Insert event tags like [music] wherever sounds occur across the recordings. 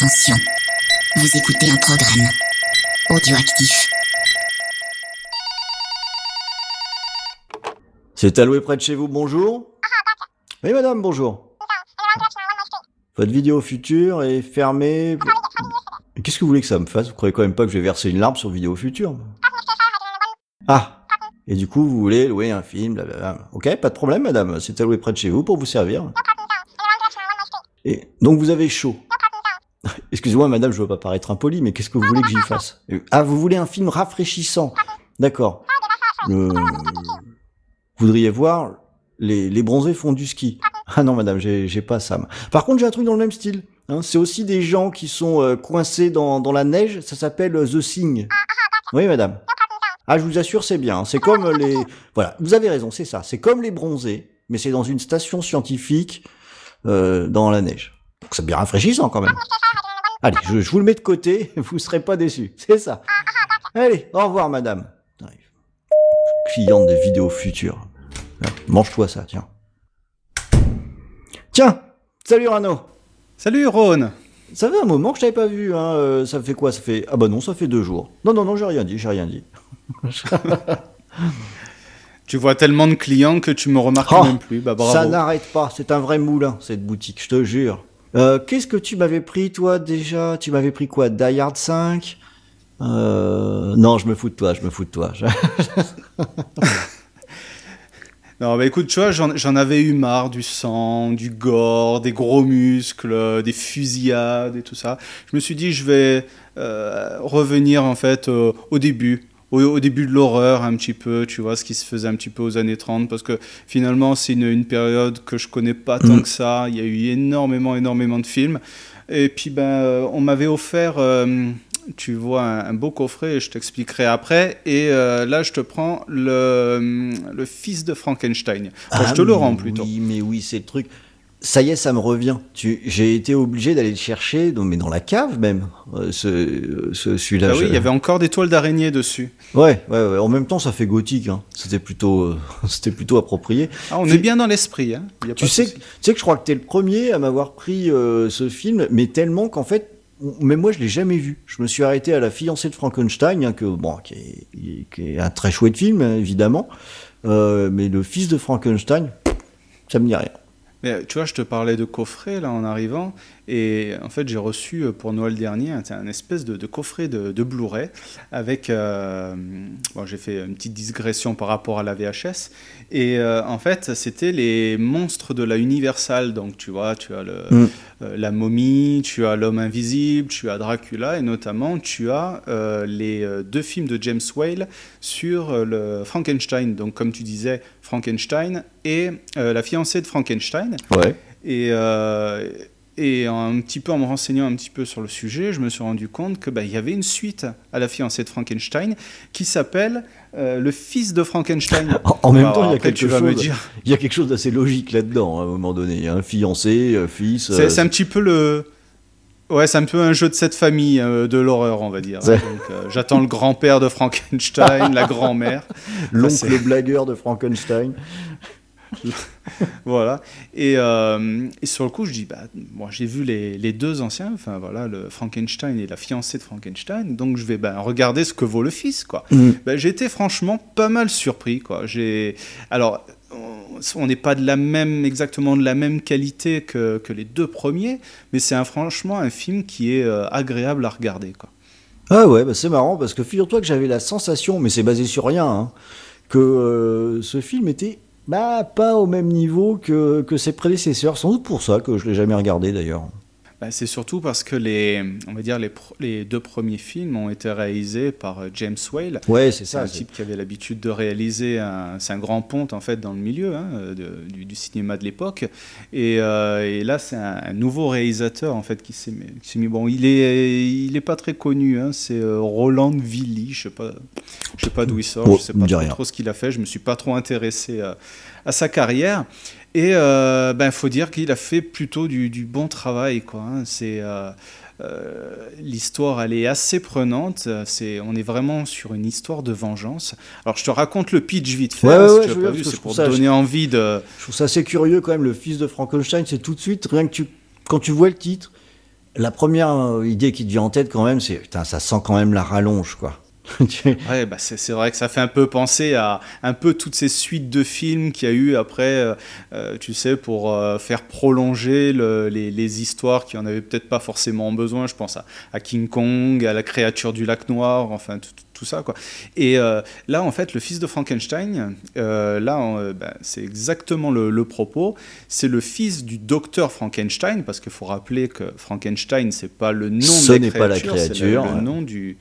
Attention, vous écoutez un programme audioactif. C'est alloué près de chez vous, bonjour Oui madame, bonjour. Votre vidéo future est fermée. Qu'est-ce que vous voulez que ça me fasse? Vous croyez quand même pas que je vais verser une larme sur vidéo future? Ah Et du coup, vous voulez louer un film, blablabla. Ok, pas de problème madame, c'est alloué près de chez vous pour vous servir. Et donc vous avez chaud? Excusez-moi madame, je veux pas paraître impoli, mais qu'est-ce que vous voulez que j'y fasse? Ah, vous voulez un film rafraîchissant D'accord. Euh, Vous voudriez voir les, les bronzés font du ski. Ah non, madame, j'ai pas ça. Par contre, j'ai un truc dans le même style. hein. C'est aussi des gens qui sont euh, coincés dans, dans la neige. Ça s'appelle euh, The Thing. Oui, madame. Ah, je vous assure, c'est bien. C'est comme les... Voilà, vous avez raison, c'est ça. C'est comme les bronzés, mais c'est dans une station scientifique euh, dans la neige. Donc c'est bien rafraîchissant quand même. Allez, je, je vous le mets de côté, [laughs] vous serez pas déçus. C'est ça. Allez, au revoir, madame. Cliente de vidéos futures. Là, Mange-toi ça, tiens. Tiens Salut Rano Salut Ron Ça fait un moment que je t'avais pas vu, hein. euh, ça fait quoi Ça fait... Ah bah non, ça fait deux jours. Non, non, non, j'ai rien dit, j'ai rien dit. [laughs] Tu vois tellement de clients que tu me remarques Oh, même plus. Bah bravo. Ça n'arrête pas, c'est un vrai moulin, cette boutique, je te jure. Euh, Qu'est-ce que tu m'avais pris, toi, déjà? Tu m'avais pris quoi Die Hard 5 euh... Non, je me fous de toi, je me fous de toi. [laughs] Non, bah écoute, tu vois, j'en avais eu marre du sang, du gore, des gros muscles, des fusillades et tout ça. Je me suis dit, je vais euh, revenir en fait au début. Au, au début de l'horreur, un petit peu, tu vois, ce qui se faisait un petit peu aux années 30, parce que finalement, c'est une, une période que je connais pas tant Mm. que ça. Il y a eu énormément, énormément de films. Et puis, ben, euh, on m'avait offert, euh, tu vois, un, un beau coffret, et je t'expliquerai après. Et euh, là, je te prends le, le fils de Frankenstein. Enfin, je te le Ah, rends plutôt. Oui, mais oui, c'est le truc. Ça y est, ça me revient. Tu... J'ai été obligé d'aller le chercher, mais dans la cave même, euh, ce, ce, celui-là. Ah oui, je- il y avait encore des toiles d'araignée dessus. Ouais, ouais, ouais. En même temps, ça fait gothique. Hein. C'était plutôt, euh, [laughs] c'était plutôt approprié. Ah, on Puis- est bien dans l'esprit. Hein. Tu sais, tu sais que je crois que t'es le premier à m'avoir pris euh, ce film, mais tellement qu'en fait, même moi, je l'ai jamais vu. Je me suis arrêté à la fiancée de Frankenstein, hein, que bon, qui est, qui est un très chouette film, hein, évidemment. Euh, mais le fils de Frankenstein, ça me dit rien. Mais tu vois, je te parlais de coffret là en arrivant, et en fait j'ai reçu euh, pour Noël dernier un, un espèce de, de coffret de, de Blu-ray avec. euh, bon, j'ai fait une petite digression par rapport à la VHS, et euh, en fait c'était les monstres de la Universal, donc tu vois, tu as le, Mm. euh, la momie, tu as l'homme invisible, tu as Dracula, et notamment tu as les deux films de James Whale sur le Frankenstein, donc comme tu disais, Frankenstein et la fiancée de Frankenstein. Ouais. Et, et un petit peu en me renseignant un petit peu sur le sujet, je me suis rendu compte que bah, il y avait une suite à la fiancée de Frankenstein qui s'appelle euh, Le fils de Frankenstein. [laughs] En, en même temps, il y a quelque chose. dire, Il y a quelque chose d'assez logique là-dedans, hein, à un moment donné. Un fiancé, fils. c'est euh, c'est un petit peu le. Ouais, c'est un peu un jeu de cette famille euh, de l'horreur, on va dire. Euh, J'attends le grand-père de Frankenstein, la grand-mère. [laughs] l'oncle blagueur de Frankenstein. [laughs] [laughs] Voilà. Et, euh, et sur le coup, je dis, bah, moi, j'ai vu les, les deux anciens, enfin voilà, le Frankenstein et la fiancée de Frankenstein, donc je vais ben, regarder ce que vaut le fils, quoi. Mm. Ben, j'ai été franchement pas mal surpris, quoi. J'ai, alors, on- on n'est pas de la même, exactement de la même qualité que, que les deux premiers, mais c'est un, franchement un film qui est euh, agréable à regarder, quoi. Ah ouais, bah c'est marrant parce que figure-toi que j'avais la sensation, mais c'est basé sur rien, hein, que euh, ce film était bah, pas au même niveau que, que ses prédécesseurs. Sans doute pour ça que je l'ai jamais regardé d'ailleurs. Ben, c'est surtout parce que les, on va dire les, deux premiers films ont été réalisés par euh, James Whale, Ouais, c'est ça. un type qui avait l'habitude de réaliser c'est un grand ponte en fait dans le milieu hein, de- du, du cinéma de l'époque. Et, euh, et là, c'est un, un nouveau réalisateur en fait qui s'est mis. bon, il est, il est pas très connu. hein, c'est euh, Roland Villy. Je sais pas, je sais pas d'où il sort. Oh, je sais pas trop ce qu'il a fait. Je me suis pas trop intéressé à, à sa carrière. Et euh, ben, faut dire qu'il a fait plutôt du, du bon travail, quoi. hein. C'est euh, euh, l'histoire, elle est assez prenante. C'est, on est vraiment sur une histoire de vengeance. Alors, je te raconte le pitch vite fait. Ouais, hein, ouais, si tu pas vu, c'est pour ça- donner envie de. Je trouve ça assez curieux quand même, le fils de Frankenstein, c'est tout de suite, rien que tu, quand tu vois le titre, La première idée qui te vient en tête quand même, c'est putain, ça sent quand même la rallonge, quoi. [laughs] ouais, bah c'est vrai que ça fait un peu penser à un peu toutes ces suites de films qu'il y a eu après, euh, euh, tu sais, pour euh, faire prolonger le, les, les, histoires qui en avaient peut-être pas forcément besoin. Je pense à, à, King Kong, à la créature du lac noir, enfin tout, tout ça quoi. Et là, en fait, le fils de Frankenstein, là, bah, c'est exactement le, le propos. C'est le fils du docteur Frankenstein, parce qu'il faut rappeler que Frankenstein, c'est pas le nom Ce de la créature, pas la créature, c'est le, le nom du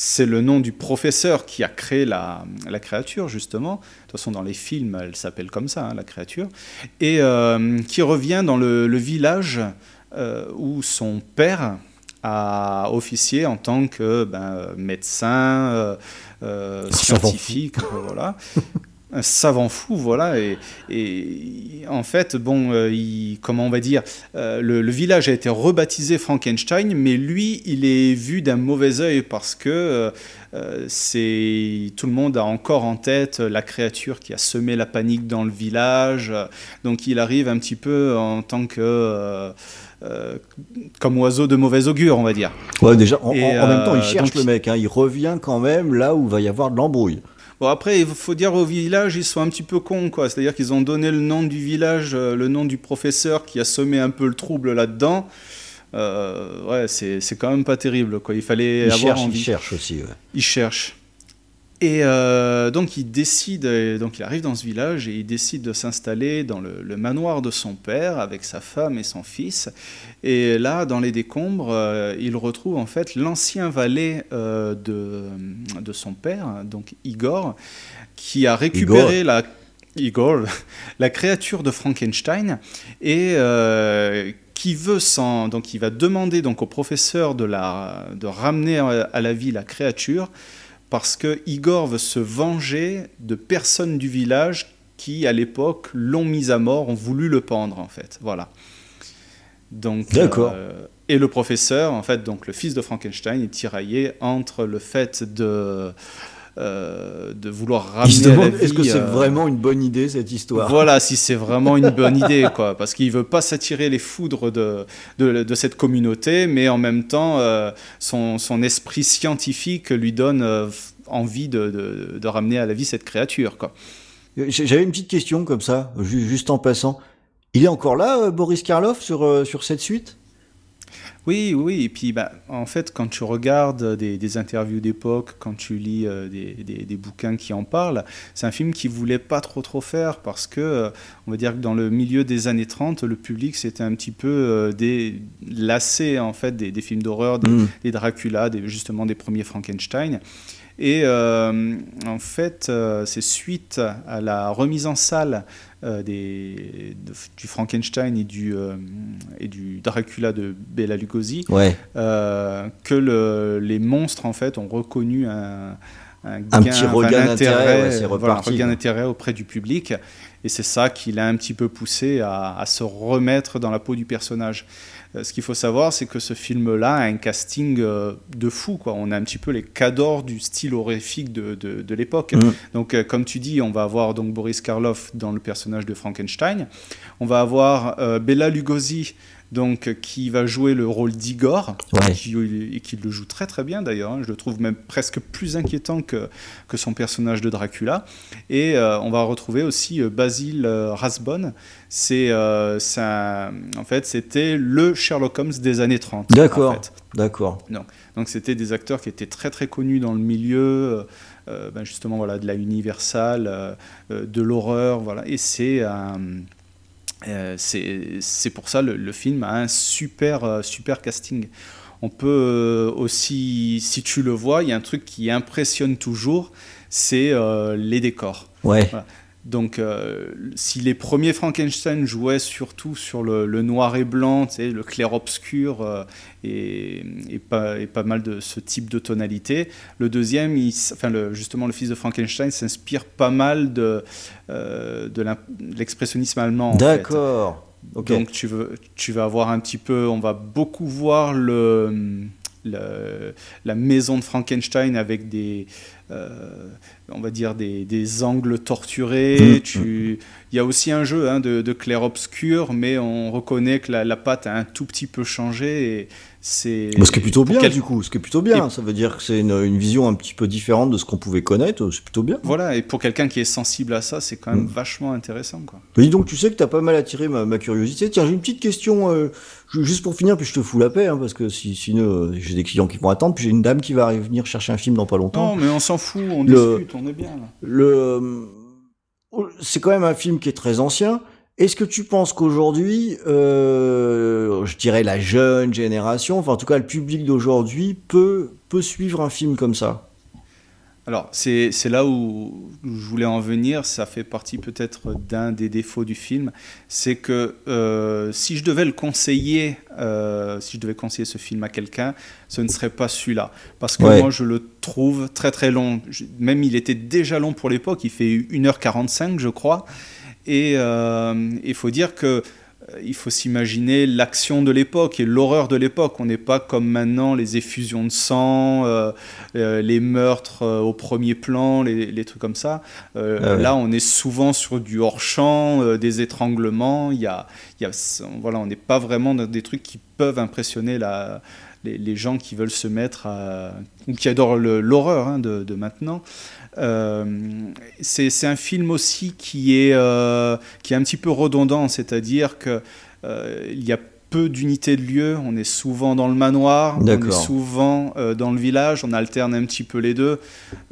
c'est le nom du professeur qui a créé la, la, créature, justement. De toute façon, dans les films, elle s'appelle comme ça, hein, la créature. Et euh, qui revient dans le, le village euh, où son père a officié en tant que ben, médecin, euh, scientifique, [laughs] voilà. Un savant fou, voilà. Et, et en fait, bon, euh, il, comment on va dire, euh, le, le, village a été rebaptisé Frankenstein, mais lui, il est vu d'un mauvais œil parce que euh, c'est tout le monde a encore en tête la créature qui a semé la panique dans le village. Donc, il arrive un petit peu en tant que euh, comme oiseau de mauvais augure, on va dire. Ouais, déjà, en, Et, en même temps, il cherche donc, le mec, hein, il revient quand même là où va y avoir de l'embrouille. Bon, après, il faut dire au village, ils sont un petit peu cons, quoi. C'est-à-dire qu'ils ont donné le nom du village, euh, le nom du professeur qui a semé un peu le trouble là-dedans. Euh, ouais, c'est quand même pas terrible, quoi. Il fallait il avoir envie. Il cherche aussi, ouais. Il cherche. Et euh, donc il décide, donc il arrive dans ce village et il décide de s'installer dans le, le, manoir de son père avec sa femme et son fils. Et là, dans les décombres, euh, il retrouve en fait l'ancien valet euh, de, de son père, donc Igor, qui a récupéré Igor. la Igor, [laughs] la créature de Frankenstein et euh, qui veut sans donc il va demander donc au professeur de la de ramener à la vie la créature parce que Igor veut se venger de personnes du village qui, à l'époque, l'ont mis à mort, ont voulu le pendre, en fait. Voilà. Donc, D'accord. Euh, et le professeur, en fait, donc le fils de Frankenstein, est tiraillé entre le fait de euh, de vouloir ramener se demande est-ce que c'est euh... vraiment une bonne idée cette histoire? Voilà, si c'est vraiment une bonne idée, quoi, [laughs] parce qu'il veut pas s'attirer les foudres de, de, de, cette communauté, mais en même temps, euh, son, son, esprit scientifique lui donne envie de, de, ramener à la vie cette créature, quoi. J'avais une petite question comme ça, juste en passant. Il est encore là, Boris Karloff, sur, sur cette suite? Oui, oui, et puis bah, en fait, quand tu regardes des, des interviews d'époque, quand tu lis euh, des, des, des, bouquins qui en parlent, c'est un film qui voulait pas trop trop faire parce que, euh, on va dire que dans le milieu des années 30, le public s'était un petit peu euh, des, lassé en fait des, films d'horreur, des, Mm. des, Dracula, justement des premiers Frankenstein. Et euh, en fait, euh, c'est suite à la remise en salle des, de, du Frankenstein et du, euh, et du Dracula de Bela Lugosi ouais. Euh, que le, les monstres en fait ont reconnu un, un, un gain, petit regain d'intérêt, ouais, voilà, auprès du public. Et c'est ça qui l'a un petit peu poussé à, à, se remettre dans la peau du personnage. Euh, ce qu'il faut savoir, c'est que ce film-là a un casting euh, de fou. Quoi. On a un petit peu les cadors du style horrifique de, de, de l'époque. Mmh. Donc, euh, comme tu dis, on va avoir donc Boris Karloff dans le personnage de Frankenstein. On va avoir Bela Lugosi donc qui va jouer le rôle d'Igor, ouais. qui, et qui le joue très très bien d'ailleurs. Hein. Je le trouve même presque plus inquiétant que, que son personnage de Dracula. Et euh, on va retrouver aussi euh, Basil euh, Rathbone. C'est euh, en fait c'était le Sherlock Holmes des années 30. D'accord. En fait. D'accord. Donc donc c'était des acteurs qui étaient très très connus dans le milieu. Euh, ben justement voilà de la Universal, de l'horreur, voilà. Et c'est un euh, c'est pour ça le, le, film a un super, euh, super casting. On peut euh, aussi, si tu le vois, il y a un truc qui impressionne toujours, c'est euh, les décors. Ouais. Voilà. Donc, euh, si les premiers Frankenstein jouaient surtout sur le, le noir et blanc, le clair-obscur euh, et, et, pas, et, pas, mal de ce type de tonalité, le deuxième, il, enfin le, justement le fils de Frankenstein, s'inspire pas mal de, euh, de l'expressionnisme allemand. D'accord. Okay. Donc, tu, veux, tu vas avoir un petit peu, on va beaucoup voir le, le la maison de Frankenstein avec des on va dire des, des angles torturés. Tu, il y a aussi un jeu hein, de, de clair-obscur, mais on reconnaît que la, la, pâte a un tout petit peu changé et c'est. ce qui est plutôt bien quel... du coup, ce qui est plutôt bien. Et... Ça veut dire que c'est une, une, vision un petit peu différente de ce qu'on pouvait connaître. C'est plutôt bien. Voilà, et pour quelqu'un qui est sensible à ça, c'est quand même mmh. vachement intéressant, quoi. Mais donc, tu sais que tu as pas mal attiré ma, ma curiosité. Tiens, j'ai une petite question. Euh, juste pour finir, puis je te fous la paix, hein, parce que si, sinon euh, j'ai des clients qui vont attendre, puis j'ai une dame qui va venir chercher un film dans pas longtemps. Non, mais on s'en fout, on le, discute, on est bien. Là. Le, c'est quand même un film qui est très ancien. Est-ce que tu penses qu'aujourd'hui, euh, je dirais la jeune génération, enfin en tout cas le public d'aujourd'hui, peut, peut suivre un film comme ça? Alors, c'est là où je voulais en venir. Ça fait partie peut-être d'un des défauts du film. C'est que euh, si je devais le conseiller, euh, si je devais conseiller ce film à quelqu'un, ce ne serait pas celui-là. Parce que ouais. moi, je le trouve très très long. Même il était déjà long pour l'époque. Il fait 1h45, je crois. Et euh, il faut dire que il faut s'imaginer l'action de l'époque et l'horreur de l'époque. On n'est pas comme maintenant les effusions de sang, euh, euh, les meurtres euh, au premier plan, les, les, trucs comme ça. Euh, ah ouais. Là, on est souvent sur du hors-champ, euh, des étranglements. Il y a, il y a, voilà, on n'est pas vraiment dans des trucs qui peuvent impressionner la, les, gens qui veulent se mettre à, ou qui adorent l'horreur hein, de, maintenant. Euh, c'est un film aussi qui est, euh, qui est un petit peu redondant, c'est-à-dire qu'il euh, y a peu d'unités de lieu. On est souvent dans le manoir, on est souvent euh, dans le village, on alterne un petit peu les deux.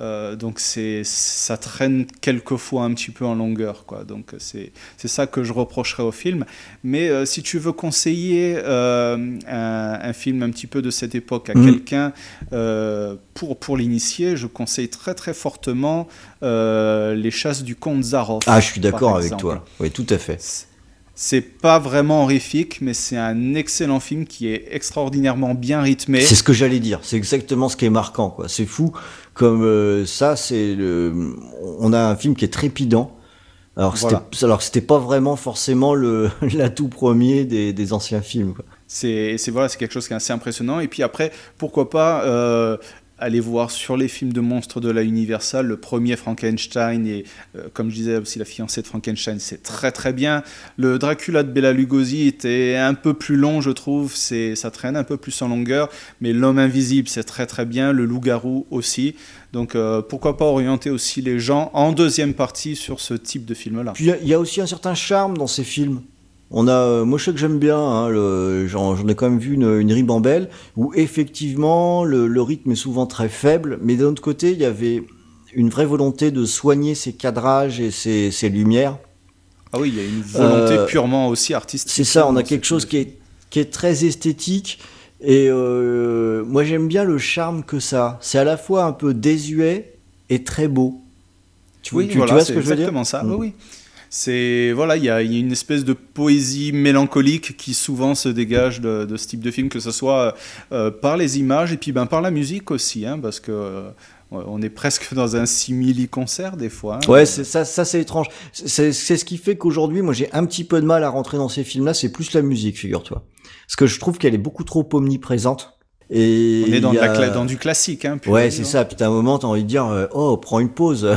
Euh, donc c'est ça traîne quelquefois un petit peu en longueur. Quoi. Donc c'est ça que je reprocherais au film. Mais euh, si tu veux conseiller euh, un, un, film un petit peu de cette époque à mmh. quelqu'un euh, pour, pour l'initier, je conseille très très fortement Les chasses du comte Zaroff. Ah, je suis d'accord avec toi. Oui, tout à fait. C'est pas vraiment horrifique, mais c'est un excellent film qui est extraordinairement bien rythmé. C'est ce que j'allais dire. C'est exactement ce qui est marquant. Quoi. C'est fou comme euh, ça. C'est le. On a un film qui est trépidant. Alors c'était voilà. alors c'était pas vraiment forcément le [laughs] l'atout premier des, des, anciens films. C'est voilà, c'est quelque chose qui est assez impressionnant. Et puis après, pourquoi pas euh, allez voir sur les films de monstres de la Universal, le premier Frankenstein et euh, comme je disais aussi la fiancée de Frankenstein, c'est très très bien. Le Dracula de Bela Lugosi était un peu plus long, je trouve, c'est ça traîne un peu plus en longueur, mais l'homme invisible c'est très très bien, le loup-garou aussi. Donc euh, pourquoi pas orienter aussi les gens en deuxième partie sur ce type de film là. Puis il y, y, a aussi un certain charme dans ces films. On a, euh, moi je sais que j'aime bien, hein, j'en ai quand même vu une, une ribambelle où effectivement le, le, rythme est souvent très faible, mais d'un autre côté il y avait une vraie volonté de soigner ses cadrages et ses, ses lumières. Ah oui, il y a une volonté euh, purement aussi artistique. C'est ça, on a quelque chose qui est, qui est très esthétique et euh, moi j'aime bien le charme que ça. C'est à la fois un peu désuet et très beau. Tu, oui, tu, voilà, tu vois ce que je veux dire? ça. Mmh. Oui, oui c'est voilà, il y, y, a une espèce de poésie mélancolique qui souvent se dégage de, de ce type de film, que ce soit euh, par les images et puis ben par la musique aussi, hein, parce que euh, on est presque dans un simili concert des fois. Hein. Ouais, ça, ça c'est étrange. C'est ce qui fait qu'aujourd'hui, moi, j'ai un petit peu de mal à rentrer dans ces films-là. C'est plus la musique, figure-toi, parce que je trouve qu'elle est beaucoup trop omniprésente. Et on est dans, a... la, dans du classique. Hein, ouais, c'est ça. Puis à un moment, t'as envie de dire, euh, oh, prends une pause. [laughs]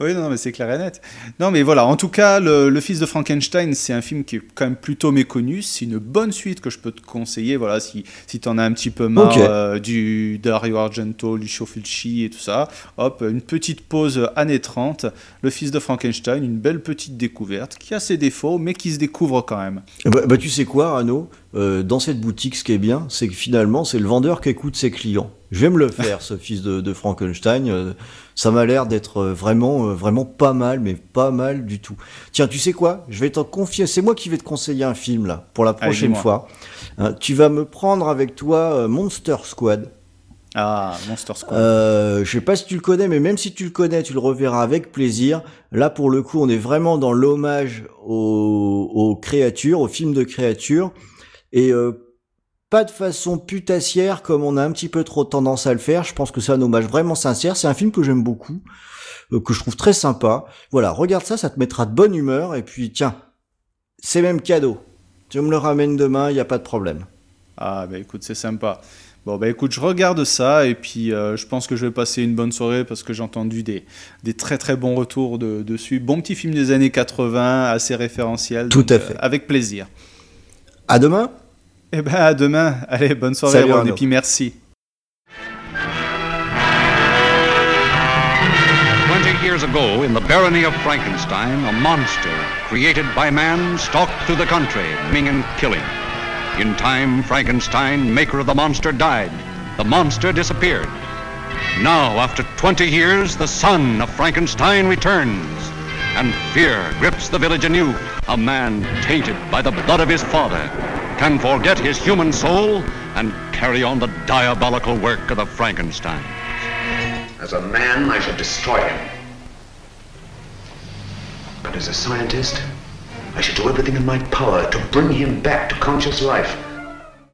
Oui, non, mais c'est clair et net. Non, mais voilà, en tout cas, le, le Fils de Frankenstein, c'est un film qui est quand même plutôt méconnu. C'est une bonne suite que je peux te conseiller, voilà, si, si tu en as un petit peu marre okay. euh, du Dario Argento, Lucio Fulci et tout ça. Hop, une petite pause années 30. Le Fils de Frankenstein, une belle petite découverte qui a ses défauts, mais qui se découvre quand même. Bah, bah tu sais quoi, Arnaud? Euh, Dans cette boutique, ce qui est bien, c'est que finalement, c'est le vendeur qui écoute ses clients. Je vais me le faire, [laughs] ce fils de, de Frankenstein. Euh, ça m'a l'air d'être euh, vraiment, euh, vraiment pas mal, mais pas mal du tout. Tiens, tu sais quoi? Je vais t'en confier. C'est moi qui vais te conseiller un film là pour la prochaine Allez, fois. Euh, tu vas me prendre avec toi euh, Monster Squad. Ah, Monster Squad. Euh, je sais pas si tu le connais, mais même si tu le connais, tu le reverras avec plaisir. Là, pour le coup, on est vraiment dans l'hommage aux, aux, créatures, aux films de créatures. Et euh, pas de façon putassière comme on a un petit peu trop tendance à le faire. Je pense que c'est un hommage vraiment sincère. C'est un film que j'aime beaucoup, euh, que je trouve très sympa. Voilà, regarde ça, ça te mettra de bonne humeur. Et puis tiens, c'est même cadeau. Tu me le ramènes demain, il n'y a pas de problème. Ah bah écoute, c'est sympa. Bon, bah écoute, je regarde ça et puis euh, je pense que je vais passer une bonne soirée parce que j'ai entendu des, des très très bons retours de- dessus. Bon petit film des années 80, assez référentiel. Tout donc, à fait. euh, avec plaisir. À demain Et ben à demain. Allez, bonne soirée, Salut, Ron, et puis merci. Years ago, in the barony of Frankenstein, a monster created by man stalked through the country, maiming and killing. In time, Frankenstein, maker of the monster, died. The monster disappeared. Now, after 20 years, the son of Frankenstein returns. And fear grips the village anew. A man tainted by the blood of his father can forget his human soul and carry on the diabolical work of the Frankenstein. As a man, I shall destroy him. But as a scientist, I shall do everything in my power to bring him back to conscious life.